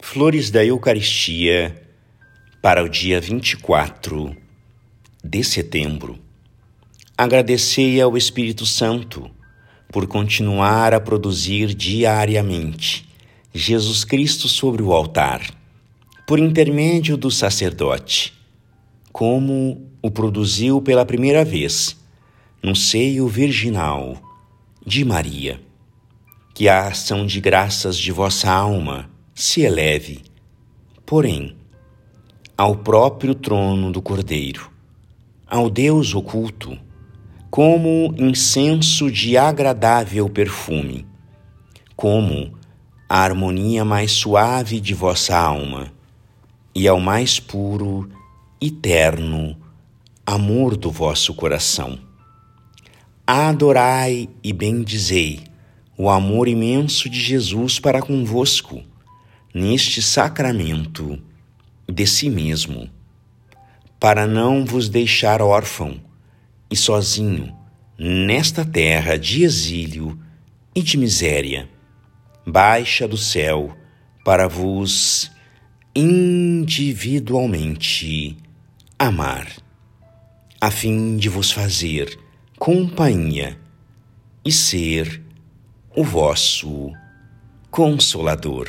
Flores da Eucaristia para o dia 24 de setembro. Agradecei ao Espírito Santo por continuar a produzir diariamente Jesus Cristo sobre o altar, por intermédio do sacerdote, como o produziu pela primeira vez no seio virginal de Maria. Que a ação de graças de vossa alma se eleve, porém, ao próprio trono do Cordeiro, ao Deus oculto, como incenso de agradável perfume, como a harmonia mais suave de vossa alma, e ao mais puro e terno amor do vosso coração. Adorai e bendizei o amor imenso de Jesus para convosco neste sacramento de si mesmo, para não vos deixar órfão e sozinho nesta terra de exílio e de miséria. Baixa do céu para vos individualmente amar, a fim de vos fazer companhia e ser o vosso consolador.